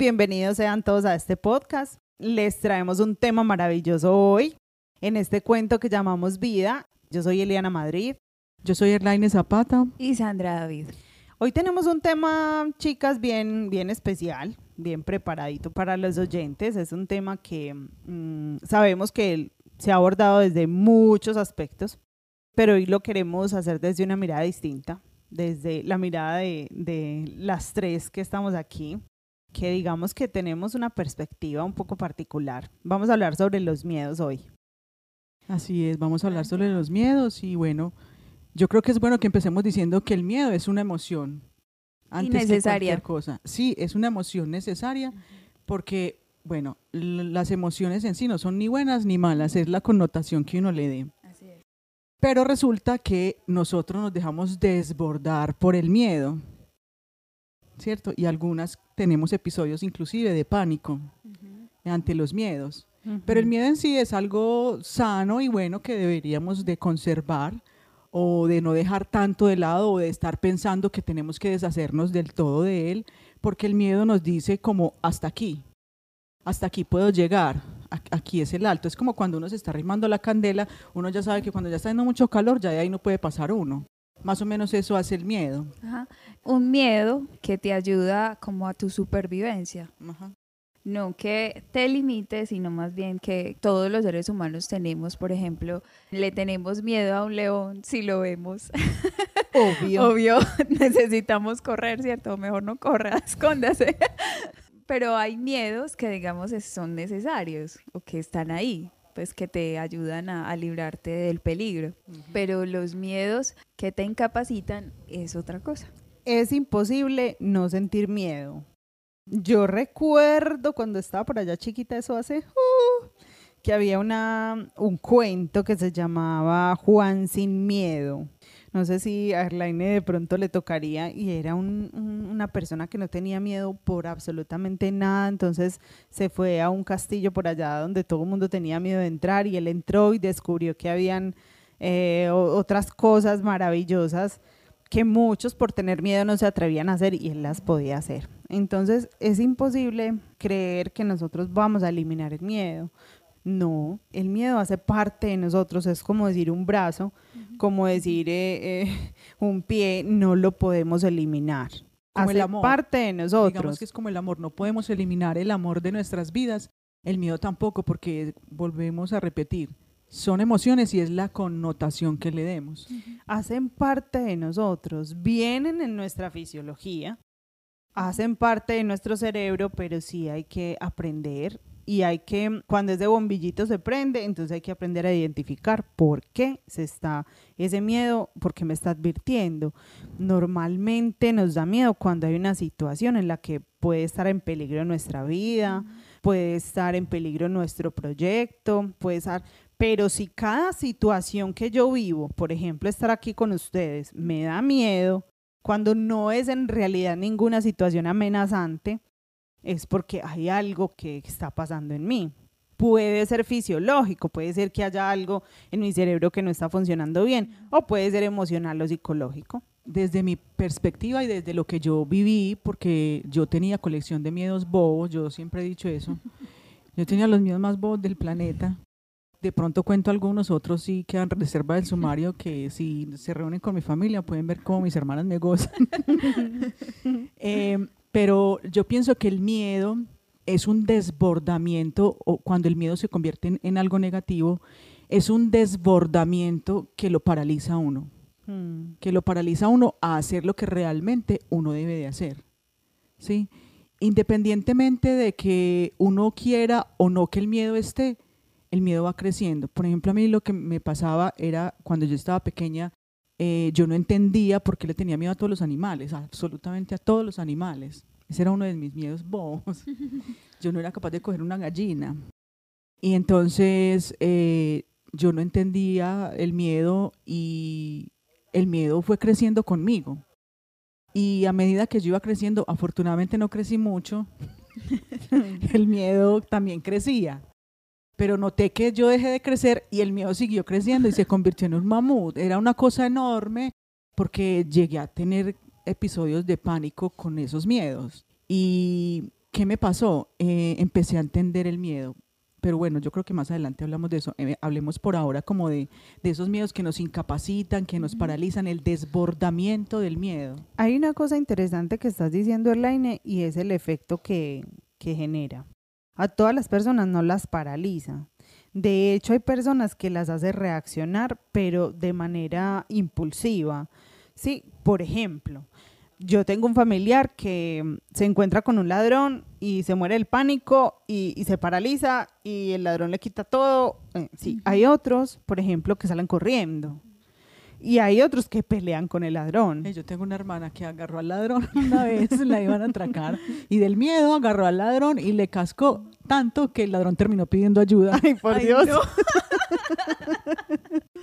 bienvenidos sean todos a este podcast. Les traemos un tema maravilloso hoy en este cuento que llamamos Vida. Yo soy Eliana Madrid. Yo soy Erlaine Zapata. Y Sandra David. Hoy tenemos un tema, chicas, bien, bien especial, bien preparadito para los oyentes. Es un tema que mm, sabemos que se ha abordado desde muchos aspectos, pero hoy lo queremos hacer desde una mirada distinta, desde la mirada de, de las tres que estamos aquí, que digamos que tenemos una perspectiva un poco particular. Vamos a hablar sobre los miedos hoy. Así es, vamos a hablar sobre los miedos y bueno, yo creo que es bueno que empecemos diciendo que el miedo es una emoción. Antes necesaria. Que cualquier cosa. Sí, es una emoción necesaria porque, bueno, las emociones en sí no son ni buenas ni malas, es la connotación que uno le dé. Así es. Pero resulta que nosotros nos dejamos desbordar por el miedo, ¿cierto? Y algunas tenemos episodios inclusive de pánico ante los miedos. Pero el miedo en sí es algo sano y bueno que deberíamos de conservar o de no dejar tanto de lado o de estar pensando que tenemos que deshacernos del todo de él, porque el miedo nos dice como hasta aquí, hasta aquí puedo llegar, aquí es el alto. Es como cuando uno se está arrimando la candela, uno ya sabe que cuando ya está haciendo mucho calor, ya de ahí no puede pasar uno. Más o menos eso hace el miedo. Un miedo que te ayuda como a tu supervivencia. Ajá no que te limites, sino más bien que todos los seres humanos tenemos, por ejemplo, le tenemos miedo a un león si lo vemos. Obvio. Obvio, necesitamos correr, ¿cierto? Mejor no corra, escóndase. Pero hay miedos que, digamos, son necesarios o que están ahí, pues que te ayudan a, librarte del peligro. Pero los miedos que te incapacitan es otra cosa. Es imposible no sentir miedo yo recuerdo cuando estaba por allá chiquita, eso hace, uh, que había una, un cuento que se llamaba Juan sin miedo. No sé si a Arlaine de pronto le tocaría y era una persona que no tenía miedo por absolutamente nada, entonces se fue a un castillo por allá donde todo el mundo tenía miedo de entrar y él entró y descubrió que habían eh, otras cosas maravillosas que muchos por tener miedo no se atrevían a hacer y él las podía hacer. Entonces es imposible creer que nosotros vamos a eliminar el miedo. No, el miedo hace parte de nosotros, es como decir un brazo, como decir eh, eh, un pie, no lo podemos eliminar. Como hace el amor. parte de nosotros. Digamos que es como el amor, no podemos eliminar el amor de nuestras vidas, el miedo tampoco, porque volvemos a repetir, son emociones y es la connotación que le demos. Hacen parte de nosotros, vienen en nuestra fisiología, hacen parte de nuestro cerebro, pero sí hay que aprender y hay que, cuando ese bombillito se prende, entonces hay que aprender a identificar por qué se está ese miedo, por qué me está advirtiendo. Normalmente nos da miedo cuando hay una situación en la que puede estar en peligro nuestra vida, puede estar en peligro nuestro proyecto, puede estar, pero si cada situación que yo vivo, por ejemplo, estar aquí con ustedes, me da miedo, cuando no es en realidad ninguna situación amenazante, es porque hay algo que está pasando en mí. Puede ser fisiológico, puede ser que haya algo en mi cerebro que no está funcionando bien, o puede ser emocional o psicológico. Desde mi perspectiva y desde lo que yo viví, porque yo tenía colección de miedos bobos, yo siempre he dicho eso, yo tenía los miedos más bobos del planeta, de pronto cuento algunos, otros sí quedan reserva del sumario que si se reúnen con mi familia pueden ver cómo mis hermanas me gozan. Eh, pero yo pienso que el miedo es un desbordamiento, o cuando el miedo se convierte en, algo negativo, es un desbordamiento que lo paraliza a uno, hmm. que lo paraliza a uno a hacer lo que realmente uno debe de hacer. ¿sí? Independientemente de que uno quiera o no que el miedo esté, el miedo va creciendo. Por ejemplo, a mí lo que me pasaba era cuando yo estaba pequeña, eh, yo no entendía por qué le tenía miedo a todos los animales, absolutamente a todos los animales. Ese era uno de mis miedos bobos. Yo no era capaz de coger una gallina. Y entonces eh, yo no entendía el miedo y el miedo fue creciendo conmigo. Y a medida que yo iba creciendo, afortunadamente no crecí mucho, el miedo también crecía pero noté que yo dejé de crecer y el miedo siguió creciendo y se convirtió en un mamut. Era una cosa enorme porque llegué a tener episodios de pánico con esos miedos. Y ¿Qué me pasó? Eh, empecé a entender el miedo. Pero bueno, yo creo que más adelante hablamos de eso. Eh, hablemos por ahora como de, de, esos miedos que nos incapacitan, que nos paralizan, el desbordamiento del miedo. Hay una cosa interesante que estás diciendo, Elaine, y es el efecto que, que genera. A todas las personas no las paraliza. De hecho, hay personas que las hace reaccionar, pero de manera impulsiva. Sí, por ejemplo, yo tengo un familiar que mm, se encuentra con un ladrón y se muere el pánico y, se paraliza y el ladrón le quita todo. Eh, sí, hay otros, por ejemplo, que salen corriendo. Y hay otros que pelean con el ladrón. Yo tengo una hermana que agarró al ladrón una vez, la iban a atracar, y del miedo agarró al ladrón y le cascó tanto que el ladrón terminó pidiendo ayuda. Ay, por Dios.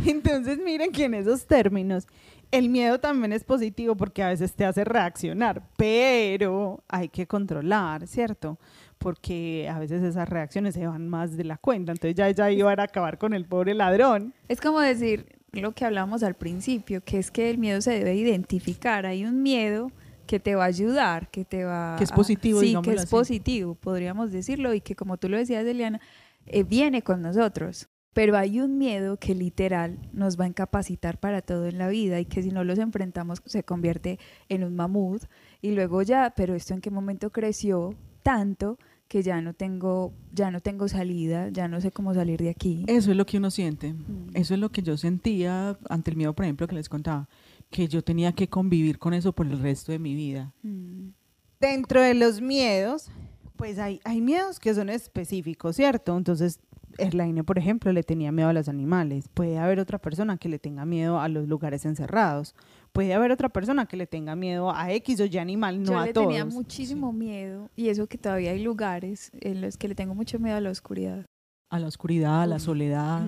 Entonces, miren que en esos términos, el miedo también es positivo porque a veces te hace reaccionar, pero hay que controlar, ¿cierto? Porque a veces esas reacciones se van más de la cuenta, entonces ya, ya iba a acabar con el pobre ladrón. Es como decir lo que hablamos al principio, que es que el miedo se debe identificar, hay un miedo que te va a ayudar, que te va que es positivo, sí, que es positivo, podríamos decirlo y que como tú lo decías, Eliana, eh, viene con nosotros pero hay un miedo que literal nos va a incapacitar para todo en la vida y que si no los enfrentamos se convierte en un mamut y luego ya, pero esto en qué momento creció tanto que ya no tengo ya no tengo salida, ya no sé cómo salir de aquí. Eso es lo que uno siente. Mm. Eso es lo que yo sentía ante el miedo, por ejemplo, que les contaba, que yo tenía que convivir con eso por el resto de mi vida. Mm. Dentro de los miedos, pues hay, hay miedos que son específicos, ¿cierto? Entonces Erlaine, por ejemplo, le tenía miedo a los animales. Puede haber otra persona que le tenga miedo a los lugares encerrados. Puede haber otra persona que le tenga miedo a X o Y animal, no a todos. Yo le tenía muchísimo miedo y eso que todavía hay lugares en los que le tengo mucho miedo a la oscuridad. A la oscuridad, a la soledad.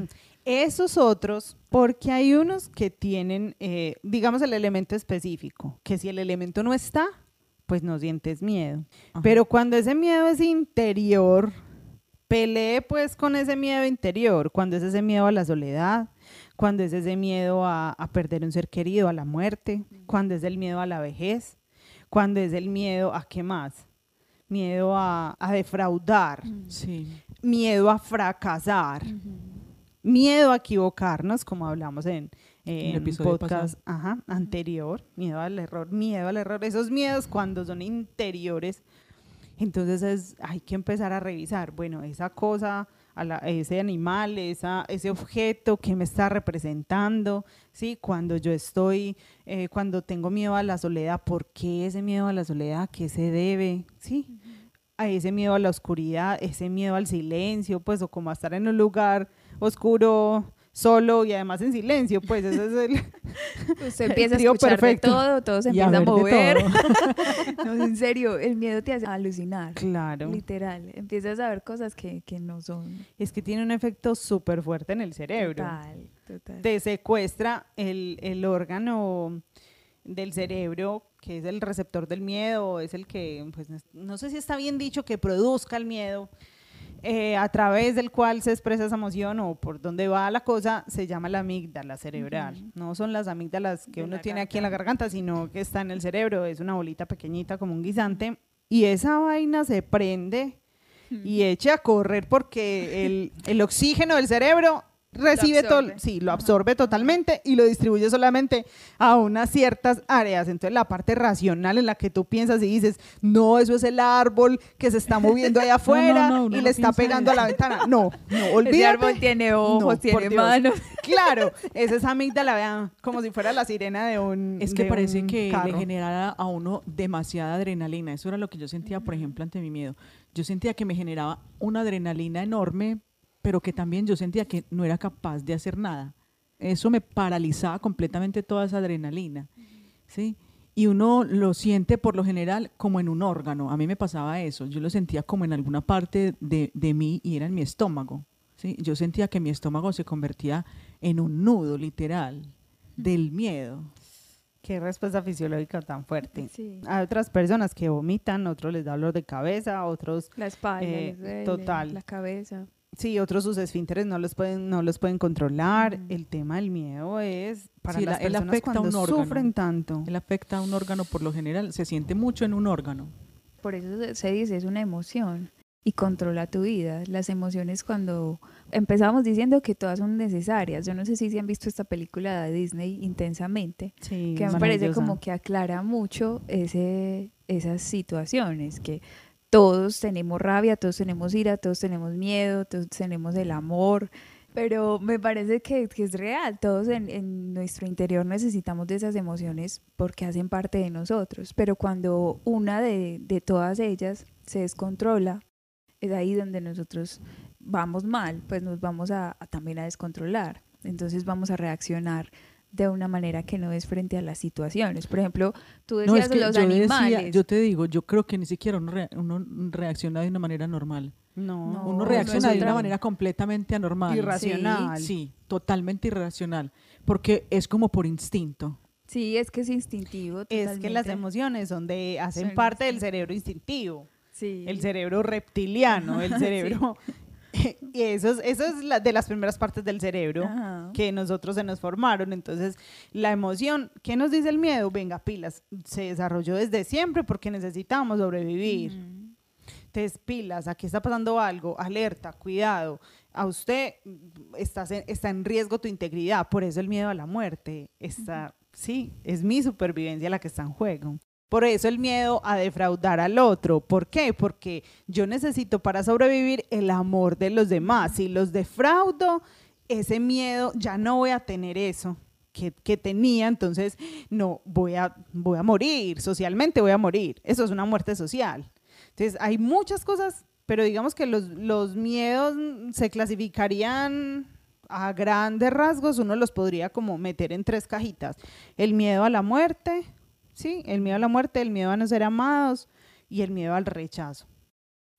Esos otros, porque hay unos que tienen, eh, digamos, el elemento específico, que si el elemento no está, pues no sientes miedo. Pero cuando ese miedo es interior, Pelee pues con ese miedo interior, cuando es ese miedo a la soledad, cuando es ese miedo a, perder un ser querido, a la muerte, cuando es el miedo a la vejez, cuando es el miedo a qué más, miedo a, defraudar, miedo a fracasar, miedo a equivocarnos, como hablamos en, el podcast anterior, miedo al error, miedo al error, esos miedos cuando son interiores entonces es, hay que empezar a revisar, bueno, esa cosa, ese animal, ese objeto que me está representando, ¿sí? Cuando yo estoy, eh, cuando tengo miedo a la soledad, ¿por qué ese miedo a la soledad? ¿Qué se debe? ¿Sí? A ese miedo a la oscuridad, ese miedo al silencio, pues, o como a estar en un lugar oscuro, solo y además en silencio, pues ese es el Usted empieza a escuchar perfecto. todo, todo se empieza a, mover. no, en serio, el miedo te hace alucinar. Claro. Literal, empiezas a ver cosas que, que no son. Es que tiene un efecto súper fuerte en el cerebro. Total, total. Te secuestra el, el órgano del cerebro que es el receptor del miedo, es el que, pues no sé si está bien dicho que produzca el miedo, eh, a través del cual se expresa esa emoción o por dónde va la cosa, se llama la amígdala cerebral. No son las amígdalas que uno tiene aquí en la garganta, sino que está en el cerebro, es una bolita pequeñita como un guisante. Y esa vaina se prende y echa a correr porque el, el oxígeno del cerebro recibe todo, sí, lo absorbe totalmente y lo distribuye solamente a unas ciertas áreas. Entonces la parte racional en la que tú piensas y dices, no, eso es el árbol que se está moviendo allá afuera y le está pegando a la ventana. No, no, olvídate. El árbol tiene ojos, tiene manos. Claro, es esa amígdala, vean, como si fuera la sirena de un Es que parece que le generara a uno demasiada adrenalina. Eso era lo que yo sentía, por ejemplo, ante mi miedo. Yo sentía que me generaba una adrenalina enorme pero que también yo sentía que no era capaz de hacer nada. Eso me paralizaba completamente toda esa adrenalina, ¿sí? Y uno lo siente por lo general como en un órgano. A mí me pasaba eso. Yo lo sentía como en alguna parte de, de mí y era en mi estómago. ¿sí? Yo sentía que mi estómago se convertía en un nudo literal del miedo. Qué respuesta fisiológica tan fuerte. Hay otras personas que vomitan, otros les da dolor de cabeza, otros... La espalda, eh, total. la cabeza. Sí, otros sus esfínteres no los pueden, no los pueden controlar. El tema del miedo es para las personas cuando sufren tanto. Él afecta a un órgano por lo general, se siente mucho en un órgano. Por eso se dice, es una emoción y controla tu vida. Las emociones cuando empezamos diciendo que todas son necesarias. Yo no sé si se han visto esta película de Disney intensamente, Sí, que me parece como que aclara mucho ese, esas situaciones, que todos tenemos rabia, todos tenemos ira, todos tenemos miedo, todos tenemos el amor, pero me parece que, es real, todos en, nuestro interior necesitamos de esas emociones porque hacen parte de nosotros, pero cuando una de, todas ellas se descontrola, es ahí donde nosotros vamos mal, pues nos vamos a también a descontrolar, entonces vamos a reaccionar de una manera que no es frente a las situaciones. Por ejemplo, tú No, decías es que los yo animales. decía, yo te digo, yo creo que ni siquiera uno, rea- uno reacciona de una manera normal. No, No, Uno no reacciona de una manera completamente anormal. irracional. Sí, totalmente irracional, porque es como por instinto. Sí, es que es instintivo. Es que las emociones son de, hacen Son parte del cerebro instintivo, Sí. el cerebro reptiliano, el cerebro. y eso es, eso es la, de las primeras partes del cerebro Ajá. que nosotros se nos formaron. Entonces, la emoción, ¿qué nos dice el miedo? Venga, pilas, se desarrolló desde siempre porque necesitamos sobrevivir. Ujú. Entonces, pilas, aquí está pasando algo, alerta, cuidado. A usted mm, estás en- está en riesgo tu integridad, por eso el miedo a la muerte está, sí, es mi supervivencia la que está en juego. Por eso el miedo a defraudar al otro. ¿Por qué? Porque yo necesito para sobrevivir el amor de los demás. Si los defraudo, ese miedo, ya no voy a tener eso que, que tenía, entonces no, voy a, voy a morir, socialmente voy a morir. Eso es una muerte social. Entonces, hay muchas cosas, pero digamos que los, los miedos se clasificarían a grandes rasgos, uno los podría como meter en tres cajitas. El miedo a la muerte, sí, el miedo a la muerte, el miedo a no ser amados y el miedo al rechazo.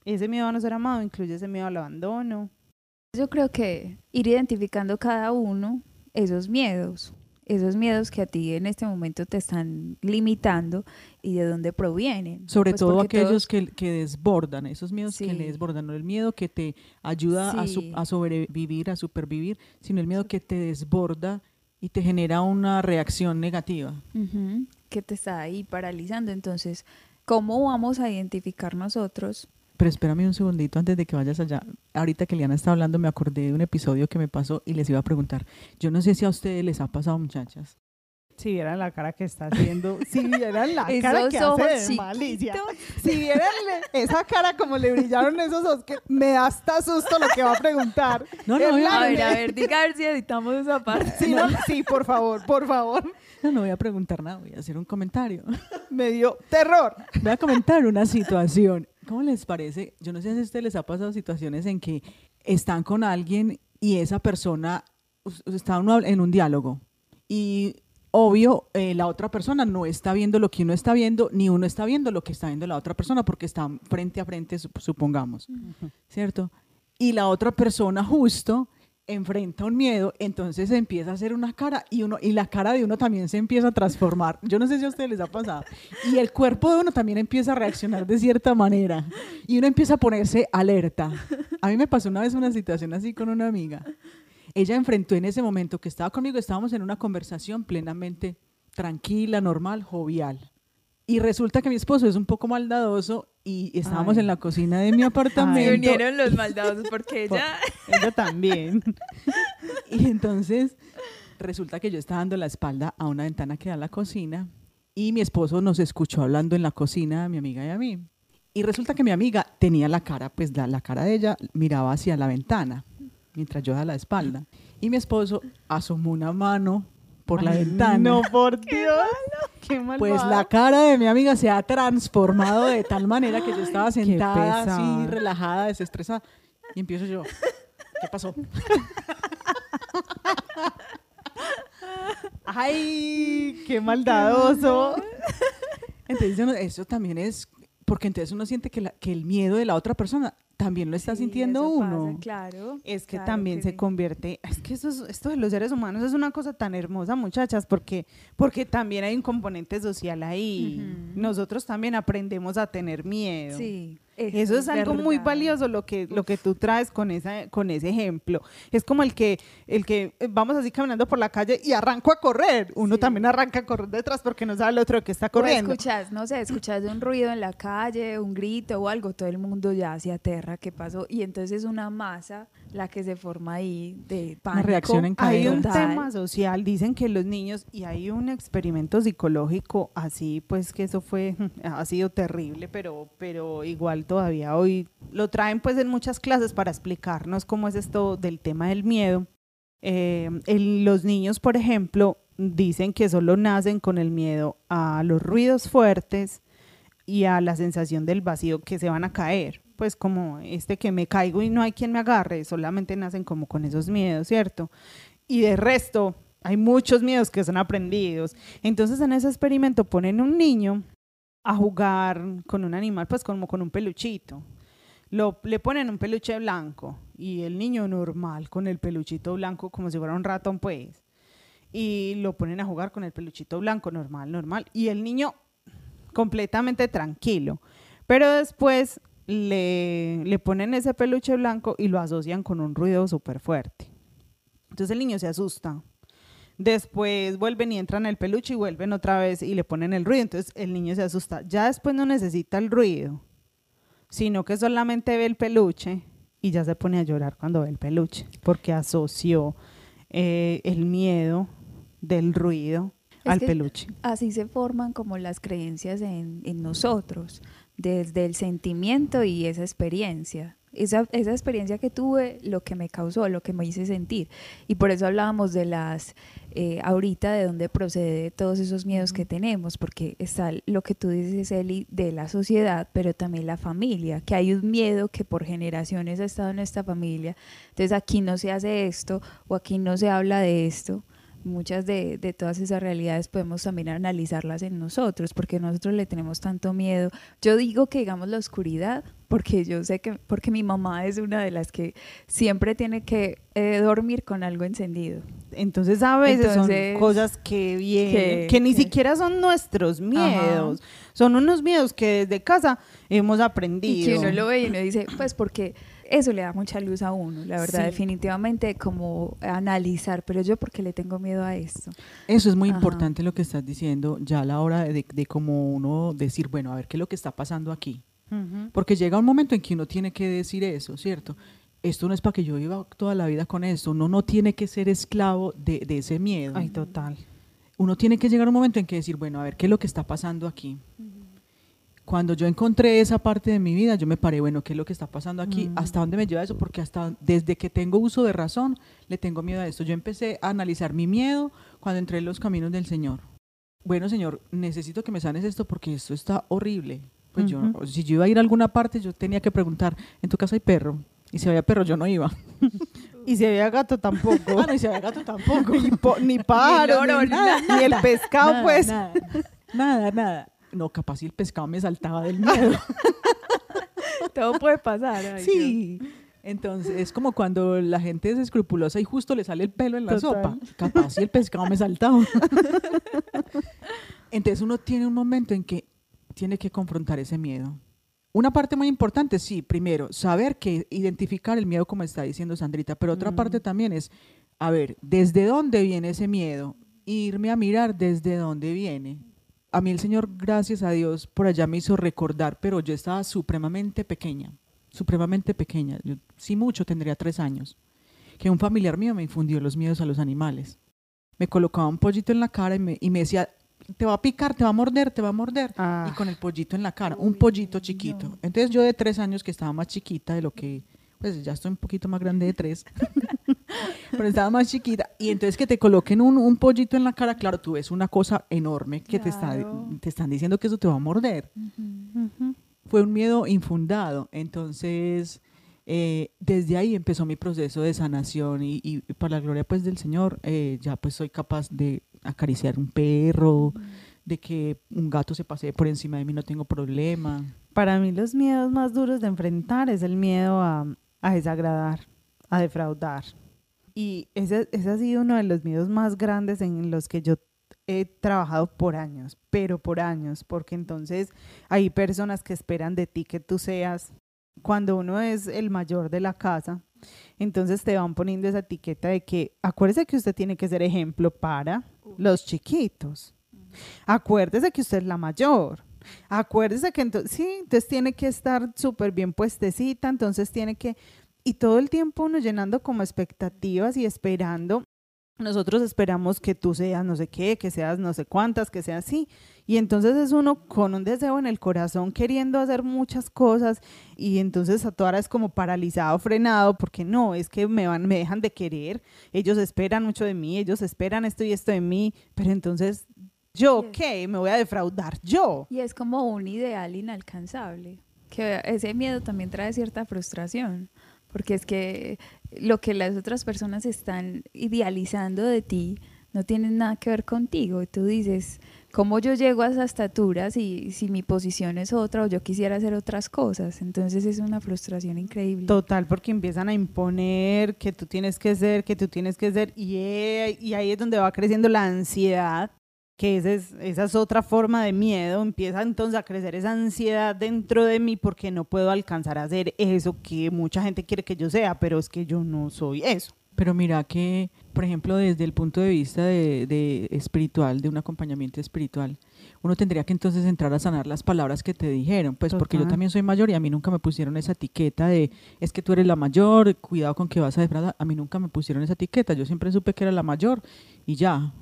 Ese miedo a no ser amado incluye ese miedo al abandono. Yo creo que ir identificando cada uno esos miedos, esos miedos que a ti en este momento te están limitando y de dónde provienen. Sobre Pues todo porque aquellos todos- que, que desbordan, esos miedos que le desbordan, no el miedo que te ayuda a, su- Sí. a sobrevivir, a supervivir, sino el miedo que te desborda y te genera una reacción negativa. Ujú, que te está ahí paralizando. Entonces, ¿cómo vamos a identificar nosotros? Pero espérame un segundito antes de que vayas allá. Ahorita que Liana está hablando, me acordé de un episodio que me pasó y les iba a preguntar. Yo no sé si a ustedes les ha pasado, muchachas. Si vieran la cara que está haciendo, si vieran la cara que hace de malicia, si vieran esa cara como le brillaron esos ojos, que me da hasta susto lo que va a preguntar. No, no, la- A ver, a ver, diga a ver si editamos esa parte. Sí, no, sí, por favor, por favor. No, no voy a preguntar nada, voy a hacer un comentario. Me dio terror. Voy a comentar una situación. ¿Cómo les parece? Yo no sé si a ustedes les ha pasado situaciones en que están con alguien y esa persona está en un diálogo y obvio eh, la otra persona no está viendo lo que uno está viendo ni uno está viendo lo que está viendo la otra persona porque están frente a frente, sup- supongamos, ¿cierto? Y la otra persona justo enfrenta un miedo, entonces empieza a hacer una cara y uno y la cara de uno también se empieza a transformar. Yo no sé si a ustedes les ha pasado. Y el cuerpo de uno también empieza a reaccionar de cierta manera y uno empieza a ponerse alerta. A mí me pasó una vez una situación así con una amiga. Ella enfrentó en ese momento que estaba conmigo, estábamos en una conversación plenamente tranquila, normal, jovial. Y resulta que mi esposo es un poco maldadoso y estábamos Ay. en la cocina de mi Se apartamento. unieron los maldadosos porque Por- ella... Ella también. Y entonces resulta que yo estaba dando la espalda a una ventana que da a la cocina y mi esposo nos escuchó hablando en la cocina a mi amiga y a mí. Y resulta que mi amiga tenía la cara, pues la, la cara de ella miraba hacia la ventana mientras yo daba la espalda. Y mi esposo asomó una mano por la Ay, ventana. No, por Dios. Qué malvado. Pues la cara de mi amiga se ha transformado de tal manera que yo estaba sentada así, relajada, desestresada. Y empiezo yo. ¿Qué pasó? Ay, qué maldadoso. Entonces, eso también es, porque entonces uno siente que, la- que el miedo de la otra persona también lo está Sí, sintiendo pasa, uno. claro. Es que claro también que se sí. convierte, es que eso es- esto de los seres humanos es una cosa tan hermosa, muchachas, porque, porque también hay un componente social ahí. Nosotros también aprendemos a tener miedo. Sí, Eso, es, algo muy valioso lo que, lo que tú traes con, esa, con ese ejemplo. Es como el que, el que eh, vamos así caminando por la calle y arranco a correr. Uno también arranca a correr detrás porque no sabe el otro que está corriendo. O escuchas, no sé, escuchas un ruido en la calle, un grito o algo, todo el mundo ya se aterra, ¿qué pasó? Y entonces es una masa la que se forma ahí de pánico. Una reacción en Hay un tema social, dicen que los niños, y hay un experimento psicológico así, pues que eso fue, ha sido terrible, pero, pero igual todavía hoy lo traen pues en muchas clases para explicarnos cómo es esto del tema del miedo. Eh, los niños, por ejemplo, dicen que solo nacen con el miedo a los ruidos fuertes y a la sensación del vacío que se van a caer. Pues como este que me caigo y no hay quien me agarre, solamente nacen como con esos miedos, ¿cierto? Y de resto, hay muchos miedos que son aprendidos. Entonces en ese experimento ponen un niño a jugar con un animal, pues como con un peluchito. Lo, le ponen un peluche blanco y el niño normal con el peluchito blanco como si fuera un ratón, pues. Y lo ponen a jugar con el peluchito blanco, normal, normal. Y el niño completamente tranquilo. Pero después le, le ponen ese peluche blanco y lo asocian con un ruido súper fuerte. Entonces el niño se asusta Después vuelven y entran el peluche y vuelven otra vez y le ponen el ruido. Entonces el niño se asusta. Ya después no necesita el ruido, sino que solamente ve el peluche y ya se pone a llorar cuando ve el peluche, porque asoció eh, el miedo del ruido al peluche. Así se forman como las creencias en, en nosotros, desde el sentimiento y esa experiencia esa, esa, experiencia que tuve, lo que me causó, lo que me hice sentir. Y por eso hablábamos de las, eh, ahorita, de dónde procede todos esos miedos que tenemos, porque está lo que tú dices, Eli, de la sociedad, pero también la familia, que hay un miedo que por generaciones ha estado en esta familia. Entonces aquí no se hace esto o aquí no se habla de esto muchas de, de, todas esas realidades podemos también analizarlas en nosotros, porque nosotros le tenemos tanto miedo. Yo digo que digamos la oscuridad, porque yo sé que, porque mi mamá es una de las que siempre tiene que eh, dormir con algo encendido. Entonces a veces son cosas que vienen, que, ni siquiera son nuestros miedos, son unos miedos que desde casa hemos aprendido. Y que uno lo ve y uno dice, pues porque eso le da mucha luz a uno, la verdad, definitivamente como analizar, pero yo porque le tengo miedo a esto. Eso es muy importante lo que estás diciendo, ya a la hora de, de como uno decir, bueno, a ver qué es lo que está pasando aquí. Porque llega un momento en que uno tiene que decir eso, ¿cierto? Esto no es para que yo viva toda la vida con esto, uno no tiene que ser esclavo de, de ese miedo. Ay, total. Uno tiene que llegar a un momento en que decir, bueno, a ver qué es lo que está pasando aquí cuando yo encontré esa parte de mi vida, yo me paré, bueno, ¿qué es lo que está pasando aquí? Mm. ¿Hasta dónde me lleva eso? Porque hasta desde que tengo uso de razón, le tengo miedo a esto. Yo empecé a analizar mi miedo cuando entré en los caminos del Señor. Bueno, Señor, necesito que me sanes esto porque esto está horrible. Pues yo, si yo iba a ir a alguna parte, yo tenía que preguntar, ¿en tu casa hay perro? Y si había perro, yo no iba. y si había gato, tampoco. Ah, no, y si había gato, tampoco. ni, pájaro, ni, ni, el pescado, pues. nada, nada no, capaz si el pescado me saltaba del miedo. Todo puede pasar. sí. Entonces, es como cuando la gente es escrupulosa y justo le sale el pelo en la sopa. Capaz si el pescado me saltaba. Entonces uno tiene un momento en que tiene que confrontar ese miedo. Una parte muy importante, sí, primero, saber que identificar el miedo como está diciendo Sandrita, pero otra parte mm. también es, a ver, ¿desde dónde viene ese miedo? Irme a mirar desde dónde viene a mí el Señor, gracias a Dios, por allá me hizo recordar, pero yo estaba supremamente pequeña, supremamente pequeña, yo sí mucho, tendría tres años, que un familiar mío me infundió los miedos a los animales. Me colocaba un pollito en la cara y me, y me decía, te va a picar, te va a morder, te va a morder. Ah. Y con el pollito en la cara, un pollito chiquito. Entonces yo de tres años, que estaba más chiquita de lo que, pues ya estoy un poquito más grande de tres, pero estaba más chiquita. Y entonces que te coloquen un, un, pollito en la cara, claro, tú ves una cosa enorme que te, está, te están diciendo que eso te va a morder. Fue un miedo infundado. Entonces, eh, desde ahí empezó mi proceso de sanación y, y para la gloria pues del Señor, eh, ya pues soy capaz de acariciar un perro, de que un gato se pase por encima de mí, no tengo problema. Para mí los miedos más duros de enfrentar es el miedo a, a desagradar, a defraudar. Y ese, ese ha sido uno de los miedos más grandes en los que yo he trabajado por años, pero por años, porque entonces hay personas que esperan de ti que tú seas, cuando uno es el mayor de la casa, entonces te van poniendo esa etiqueta de que acuérdese que usted tiene que ser ejemplo para los chiquitos. Acuérdese que usted es la mayor. Acuérdese que entonces, sí, entonces tiene que estar súper bien puestecita, entonces tiene que, y todo el tiempo uno llenando como expectativas y esperando. Nosotros esperamos que tú seas no sé qué, que seas no sé cuántas, que seas así. Y entonces es uno con un deseo en el corazón queriendo hacer muchas cosas y entonces a toda hora es como paralizado, frenado, porque no, es que me, van, me dejan de querer, ellos esperan mucho de mí, ellos esperan esto y esto de mí, pero entonces yo qué, me voy a defraudar yo. Y es como un ideal inalcanzable, que ese miedo también trae cierta frustración porque es que lo que las otras personas están idealizando de ti no tiene nada que ver contigo. Tú dices, ¿cómo yo llego a esa estatura si, si mi posición es otra o yo quisiera hacer otras cosas? Entonces es una frustración increíble. Total, porque empiezan a imponer que tú tienes que ser, que tú tienes que ser, y, eh, y ahí es donde va creciendo la ansiedad que esa es, esa es otra forma de miedo, empieza entonces a crecer esa ansiedad dentro de mí porque no puedo alcanzar a hacer eso que mucha gente quiere que yo sea, pero es que yo no soy eso. Pero mira que, por ejemplo, desde el punto de vista de, espiritual, de un acompañamiento espiritual, uno tendría que entonces entrar a sanar las palabras que te dijeron, pues porque yo también soy mayor y a mí nunca me pusieron esa etiqueta de es que tú eres la mayor, cuidado con que vas a defraudar, a mí nunca me pusieron esa etiqueta, yo siempre supe que era la mayor y ya,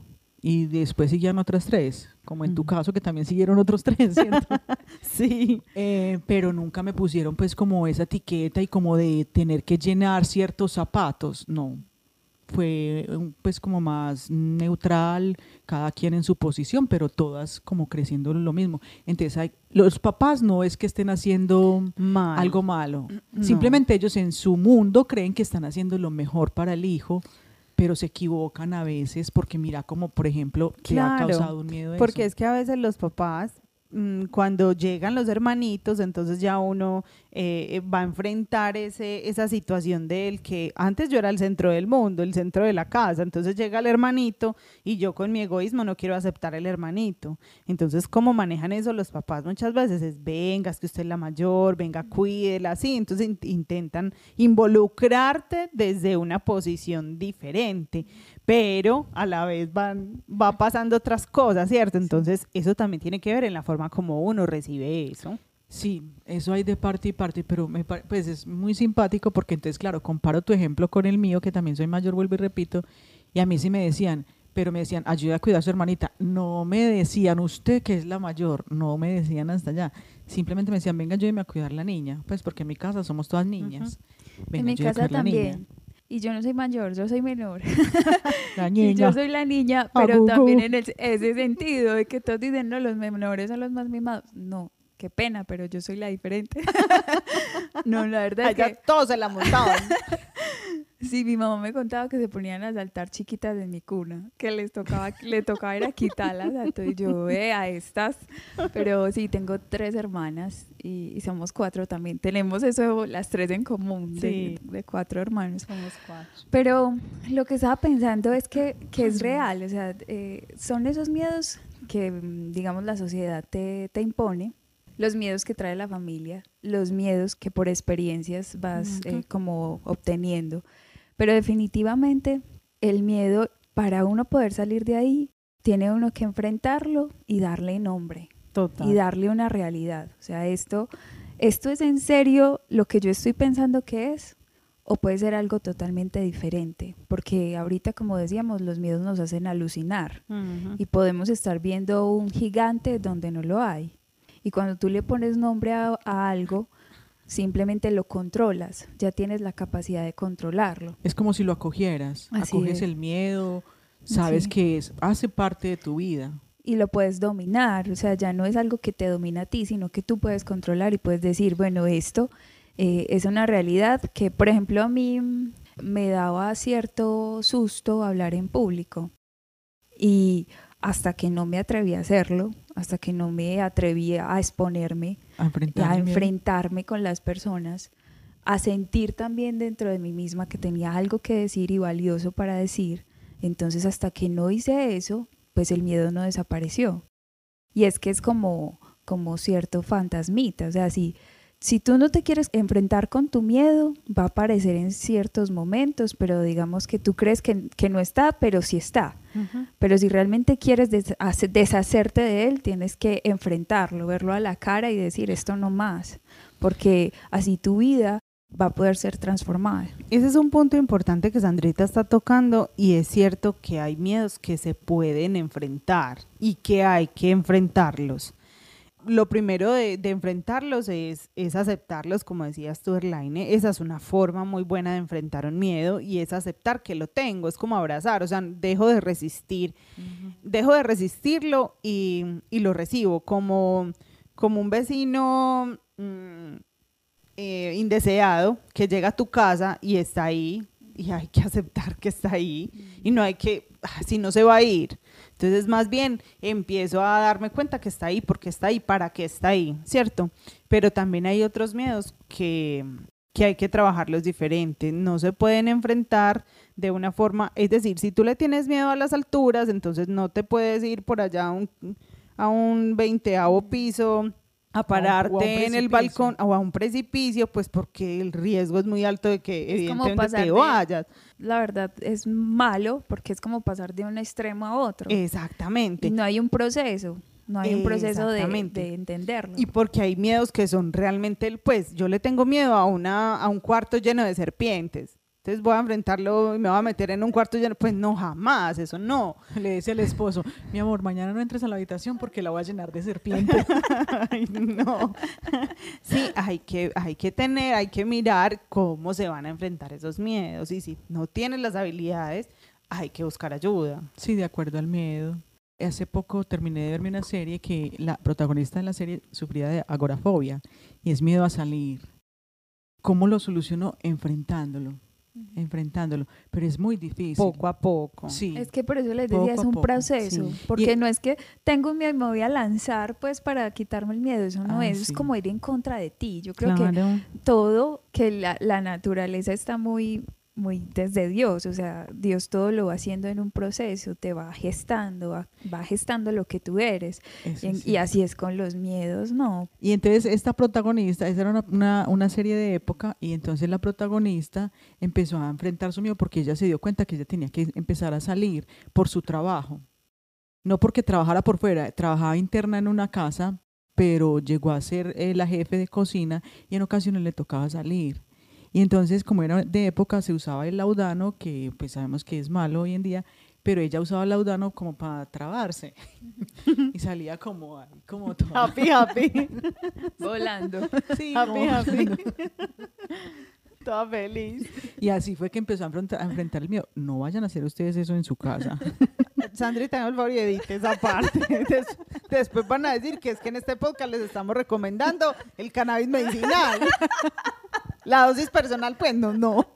y después siguieron otras tres, como en tu caso que también siguieron otros tres, ¿cierto? sí. Eh, pero nunca me pusieron pues como esa etiqueta y como de tener que llenar ciertos zapatos, no. Fue pues como más neutral, cada quien en su posición, pero todas como creciendo lo mismo. Entonces hay, los papás no es que estén haciendo algo malo, simplemente ellos en su mundo creen que están haciendo lo mejor para el hijo pero se equivocan a veces porque mira como por ejemplo que ha causado un miedo porque es que a veces los papás cuando llegan los hermanitos, entonces ya uno eh, eh, va a enfrentar ese, esa situación de él que antes yo era el centro del mundo, el centro de la casa, entonces llega el hermanito y yo con mi egoísmo no quiero aceptar el hermanito. Entonces, ¿cómo manejan eso los papás muchas veces? Es, venga, es que usted es la mayor, venga, cuídela, así. Entonces intentan involucrarte desde una posición diferente pero a la vez van, va pasando otras cosas, ¿cierto? Entonces, eso también tiene que ver en la forma como uno recibe eso. Sí, eso hay de parte y parte, pero me pues es muy simpático porque entonces, claro, comparo tu ejemplo con el mío, que también soy mayor, vuelvo y repito, y a mí sí me decían, pero me decían, ayuda a cuidar a su hermanita. No me decían, usted que es la mayor, no me decían hasta allá. Simplemente me decían, venga, ayúdeme a cuidar la niña, pues porque en mi casa somos todas niñas. en mi casa también. Y yo no soy mayor, yo soy menor. La niña. y yo soy la niña, pero también en ese sentido de que todos dicen, no, los menores son los más mimados. No, qué pena, pero yo soy la diferente. no, la verdad es que... todos se la montaban. Sí, mi mamá me contaba que se ponían a saltar chiquitas de mi cuna, que les tocaba, le tocaba ir a quitarlas, y yo, eh, a estas. Pero sí, tengo tres hermanas y, somos cuatro también. Tenemos eso, las tres en común, de, cuatro hermanos. Somos cuatro. Pero lo que estaba pensando es que, que es real, o sea, eh, son esos miedos que, digamos, la sociedad te, te impone los miedos que trae la familia, los miedos que por experiencias vas eh, como obteniendo. Pero definitivamente el miedo, para uno poder salir de ahí, tiene uno que enfrentarlo y darle nombre. Y darle una realidad. O sea, esto, esto es en serio lo que yo estoy pensando que es o puede ser algo totalmente diferente, porque ahorita, como decíamos, los miedos nos hacen alucinar y podemos estar viendo un gigante donde no lo hay. Y cuando tú le pones nombre a algo, simplemente lo controlas, ya tienes la capacidad de controlarlo. Es como si lo acogieras, acoges el miedo, sabes que es, hace parte de tu vida. Y lo puedes dominar, o sea, ya no es algo que te domina a ti, sino que tú puedes controlar y puedes decir, bueno, esto eh, es una realidad que, por ejemplo, a mí me daba cierto susto hablar en público. Y hasta que no me atreví a hacerlo, hasta que no me atreví a exponerme, a, enfrentarme con las personas, a sentir también dentro de mí misma que tenía algo que decir y valioso para decir. Entonces hasta que no hice eso, pues el miedo no desapareció. Y es que es como, como cierto fantasmita, o sea, si, si tú no te quieres enfrentar con tu miedo, va a aparecer en ciertos momentos, pero digamos que tú crees que, que no está, pero sí está. Pero si realmente quieres deshacerte de él, tienes que enfrentarlo, verlo a la cara y decir esto no más, porque así tu vida va a poder ser transformada. Ese es un punto importante que Sandrita está tocando y es cierto que hay miedos que se pueden enfrentar y que hay que enfrentarlos. Lo primero de, enfrentarlos es, es, aceptarlos, como decías tú, Erlaine. Esa es una forma muy buena de enfrentar un miedo y es aceptar que lo tengo, es como abrazar, o sea, dejo de resistir, dejo de resistirlo y, lo recibo como, como un vecino mm, eh, indeseado que llega a tu casa y está ahí y hay que aceptar que está ahí y no hay que, ah, si no se va a ir. Entonces más bien empiezo a darme cuenta que está ahí, porque está ahí, para qué está ahí, ¿cierto? Pero también hay otros miedos que, que hay que trabajarlos diferentes, no se pueden enfrentar de una forma, es decir, si tú le tienes miedo a las alturas, entonces no te puedes ir por allá a un, a un veinteavo piso a pararte en el balcón o a un precipicio, pues porque el riesgo es muy alto de que evidentemente te vayas. La verdad es malo porque es como pasar de un extremo a otro. Exactamente. Y no hay un proceso. No hay un proceso de, de, entenderlo. Y porque hay miedos que son realmente, pues yo le tengo miedo a, una, a un cuarto lleno de serpientes entonces voy a enfrentarlo y me voy a meter en un cuarto lleno. Pues no, jamás, eso no. Le dice al esposo, mi amor, mañana no entres a la habitación porque la voy a llenar de serpientes. no. Sí, hay que, hay que tener, hay que mirar cómo se van a enfrentar esos miedos. Y si no tienes las habilidades, hay que buscar ayuda. Sí, de acuerdo al miedo. Hace poco terminé de verme una serie que la protagonista de la serie sufría de agorafobia y es miedo a salir. ¿Cómo lo solucionó? Enfrentándolo enfrentándolo, pero es muy difícil. Poco a poco. Sí. Es que por eso les decía, es un proceso, porque no es que tengo miedo y me voy a lanzar pues para quitarme el miedo, eso no ah, es, es como ir en contra de ti. Yo creo que todo, que la, la naturaleza está muy muy desde Dios, o sea, Dios todo lo va haciendo en un proceso, te va gestando, va, gestando lo que tú eres. Y, así es con los miedos, ¿no? Y entonces esta protagonista, esa era una, una, serie de época, y entonces la protagonista empezó a enfrentar su miedo porque ella se dio cuenta que ella tenía que empezar a salir por su trabajo. No porque trabajara por fuera, trabajaba interna en una casa, pero llegó a ser eh, la jefe de cocina y en ocasiones le tocaba salir y entonces, como era de época, se usaba el laudano, que pues sabemos que es malo hoy en día, pero ella usaba el laudano como para trabarse. y salía como, como todo. Happy, happy. Volando. Sí, happy, happy. Toda feliz. Y así fue que empezó a enfrentar, el miedo. No vayan a hacer ustedes eso en su casa. Sandrita, el favor y edite esa parte. Después van a decir que es que en este podcast les estamos recomendando el cannabis medicinal. La dosis personal, pues no, no.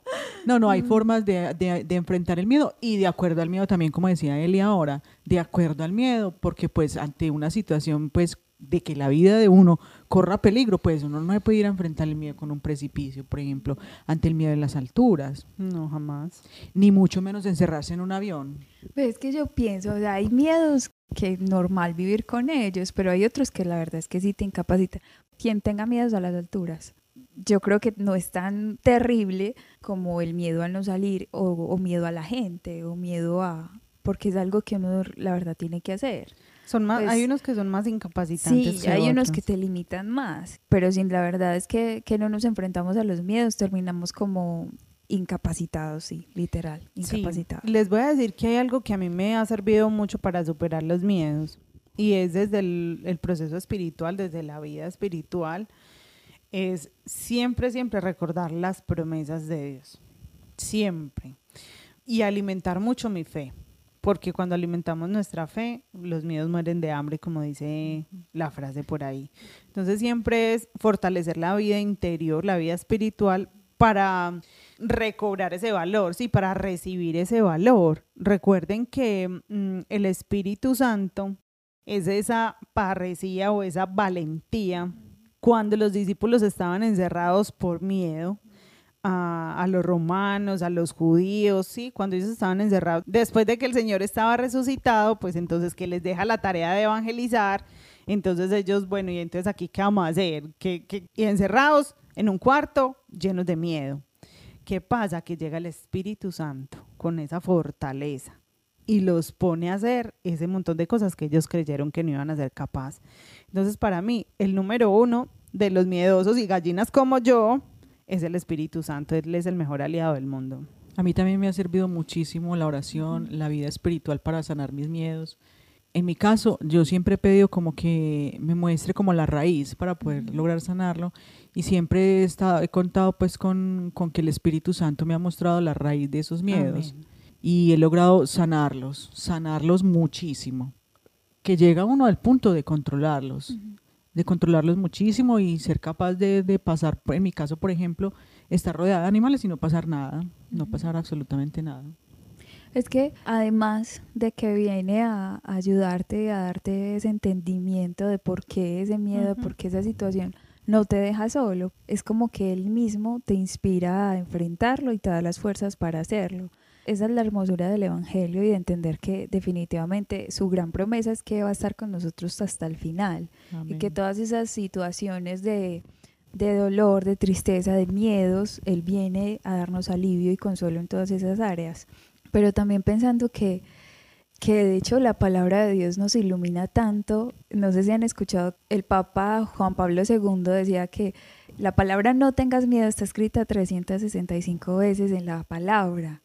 No, no, hay mm. formas de, de, enfrentar el miedo y de acuerdo al miedo también, como decía Eli ahora, de acuerdo al miedo, porque pues ante una situación pues de que la vida de uno corra peligro, pues uno no puede ir a enfrentar el miedo con un precipicio, por ejemplo, ante el miedo de las alturas. No, jamás. Ni mucho menos encerrarse en un avión. Pues es que yo pienso, o sea, hay miedos que es normal vivir con ellos, pero hay otros que la verdad es que sí te incapacitan. Quien tenga miedos a las alturas, yo creo que no es tan terrible como el miedo a no salir o, miedo a la gente o miedo a... porque es algo que uno la verdad tiene que hacer. Son más, hay pues unos que son más incapacitantes. Sí, hay unos que te limitan más, pero sin la verdad es que, que no nos enfrentamos a los miedos, terminamos como incapacitados, sí, literal, incapacitados. les voy a decir que hay algo que a mí me ha servido mucho para superar los miedos y es desde el, el proceso espiritual, desde la vida espiritual es siempre, siempre recordar las promesas de Dios. Siempre. Y alimentar mucho mi fe. Porque cuando alimentamos nuestra fe, los miedos mueren de hambre, como dice la frase por ahí. Entonces siempre es fortalecer la vida interior, la vida espiritual, para recobrar ese valor, sí, para recibir ese valor. Recuerden que mm, el Espíritu Santo es esa parresía o esa valentía cuando los discípulos estaban encerrados por miedo, a, los romanos, a los judíos, ¿sí? Cuando ellos estaban encerrados, después de que el Señor estaba resucitado, pues entonces que les deja la tarea de evangelizar, entonces ellos, bueno, y entonces aquí, ¿qué vamos a hacer? que y encerrados en un cuarto, llenos de miedo. ¿Qué pasa? Que llega el Espíritu Santo con esa fortaleza y los pone a hacer ese montón de cosas que ellos creyeron que no iban a ser capaz. Entonces, para mí, el número uno de los miedosos y gallinas como yo es el Espíritu Santo. Él es el mejor aliado del mundo. A mí también me ha servido muchísimo la oración, la vida espiritual para sanar mis miedos. En mi caso, yo siempre he pedido como que me muestre como la raíz para poder lograr sanarlo y siempre he, estado, he contado pues con, con, que el Espíritu Santo me ha mostrado la raíz de esos miedos y he logrado sanarlos, sanarlos muchísimo, que llega uno al punto de controlarlos, de controlarlos muchísimo y ser capaz de, de, pasar, en mi caso por ejemplo, estar rodeada de animales y no pasar nada, no pasar absolutamente nada. Es que además de que viene a, ayudarte, a darte ese entendimiento de por qué ese miedo, por qué esa situación, no te deja solo. Es como que él mismo te inspira a enfrentarlo y te da las fuerzas para hacerlo. Esa es la hermosura del Evangelio y de entender que definitivamente su gran promesa es que va a estar con nosotros hasta el final y que todas esas situaciones de, de dolor, de tristeza, de miedos, Él viene a darnos alivio y consuelo en todas esas áreas. Pero también pensando que que de hecho la palabra de Dios nos ilumina tanto. No sé si han escuchado, el Papa Juan Pablo II decía que la palabra no tengas miedo está escrita 365 veces en la palabra.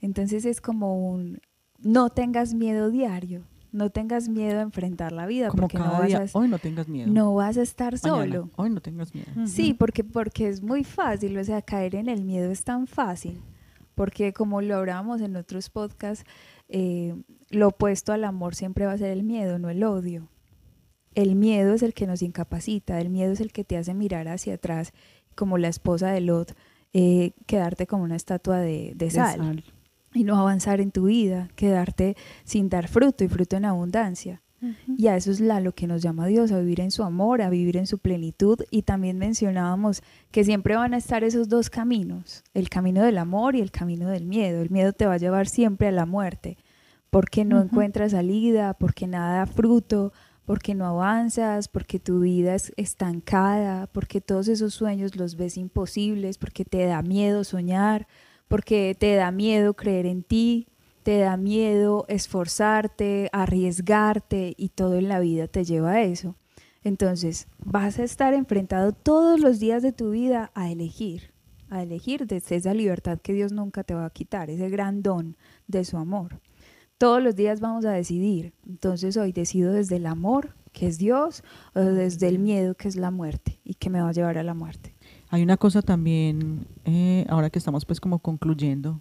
Entonces es como un no tengas miedo diario, no tengas miedo a enfrentar la vida. Como porque cada no día, hoy no tengas miedo. No vas a estar solo. Hoy no tengas miedo. Sí, porque, porque es muy fácil, o sea, caer en el miedo es tan fácil. Porque como lo hablábamos en otros podcasts, eh, lo opuesto al amor siempre va a ser el miedo, no el odio. El miedo es el que nos incapacita, el miedo es el que te hace mirar hacia atrás, como la esposa de Lot, eh, quedarte como una estatua de, sal, y no avanzar en tu vida, quedarte sin dar fruto y fruto en abundancia. Y a eso es la, lo que nos llama Dios, a vivir en su amor, a vivir en su plenitud. Y también mencionábamos que siempre van a estar esos dos caminos, el camino del amor y el camino del miedo. El miedo te va a llevar siempre a la muerte, porque no encuentras salida, porque nada da fruto, porque no avanzas, porque tu vida es estancada, porque todos esos sueños los ves imposibles, porque te da miedo soñar, porque te da miedo creer en ti, te da miedo esforzarte, arriesgarte y todo en la vida te lleva a eso. Entonces, vas a estar enfrentado todos los días de tu vida a elegir, a elegir desde esa libertad que Dios nunca te va a quitar, ese gran don de su amor. Todos los días vamos a decidir. Entonces hoy decido desde el amor, que es Dios, o desde el miedo, que es la muerte, y que me va a llevar a la muerte. Hay una cosa también, eh, ahora que estamos pues como concluyendo,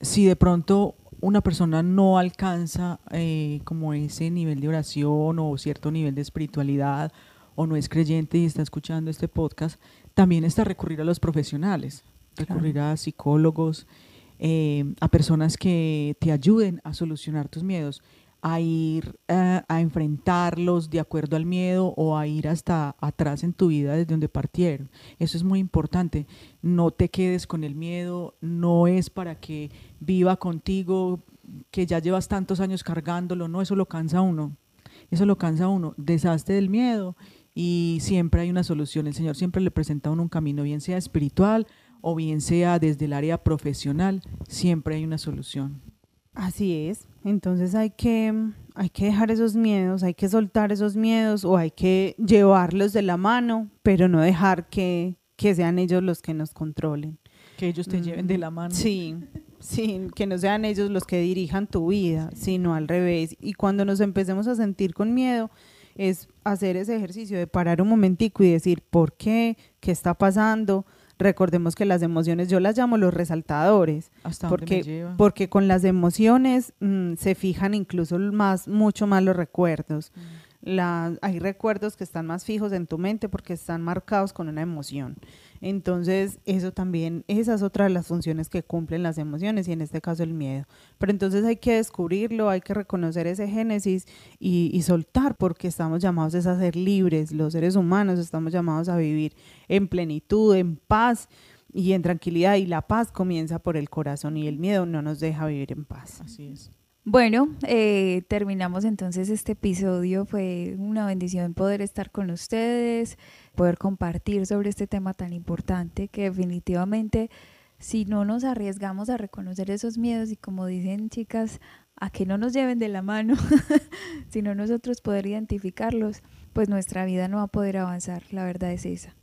si de pronto una persona no alcanza eh, como ese nivel de oración o cierto nivel de espiritualidad o no es creyente y está escuchando este podcast, también está recurrir a los profesionales, recurrir a psicólogos, eh, a personas que te ayuden a solucionar tus miedos, a ir eh, a enfrentarlos de acuerdo al miedo o a ir hasta atrás en tu vida desde donde partieron. Eso es muy importante. No te quedes con el miedo, no es para que viva contigo, que ya llevas tantos años cargándolo, no, eso lo cansa uno. Eso lo cansa uno. Deshazte del miedo y siempre hay una solución. El Señor siempre le presenta a uno un camino, bien sea espiritual o bien sea desde el área profesional, siempre hay una solución. Así es. Entonces hay que, hay que dejar esos miedos, hay que soltar esos miedos o hay que llevarlos de la mano, pero no dejar que, que sean ellos los que nos controlen. Que ellos te lleven de la mano. Sí, sí, que no sean ellos los que dirijan tu vida, sino al revés. Y cuando nos empecemos a sentir con miedo, es hacer ese ejercicio de parar un momentico y decir, ¿por qué? ¿Qué está pasando? Recordemos que las emociones, yo las llamo los resaltadores, porque, porque con las emociones mm, se fijan incluso más, mucho más los recuerdos. Mm. Hay recuerdos que están más fijos en tu mente porque están marcados con una emoción. Entonces, eso también, esa es otra de las funciones que cumplen las emociones y en este caso el miedo. Pero entonces hay que descubrirlo, hay que reconocer ese génesis y, y soltar porque estamos llamados a ser libres, los seres humanos estamos llamados a vivir en plenitud, en paz y en tranquilidad y la paz comienza por el corazón y el miedo no nos deja vivir en paz. Así es. Bueno, eh, terminamos entonces este episodio. Fue una bendición poder estar con ustedes, poder compartir sobre este tema tan importante que definitivamente si no nos arriesgamos a reconocer esos miedos y como dicen chicas, a que no nos lleven de la mano, sino nosotros poder identificarlos, pues nuestra vida no va a poder avanzar. La verdad es esa.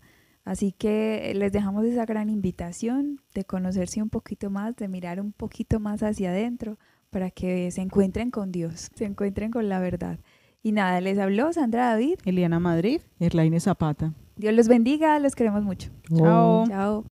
Así que les dejamos esa gran invitación de conocerse un poquito más, de mirar un poquito más hacia adentro para que se encuentren con Dios, se encuentren con la verdad. Y nada, les habló Sandra David. Eliana Madrid. Erlaine Zapata. Dios los bendiga, los queremos mucho. Chao. Chao.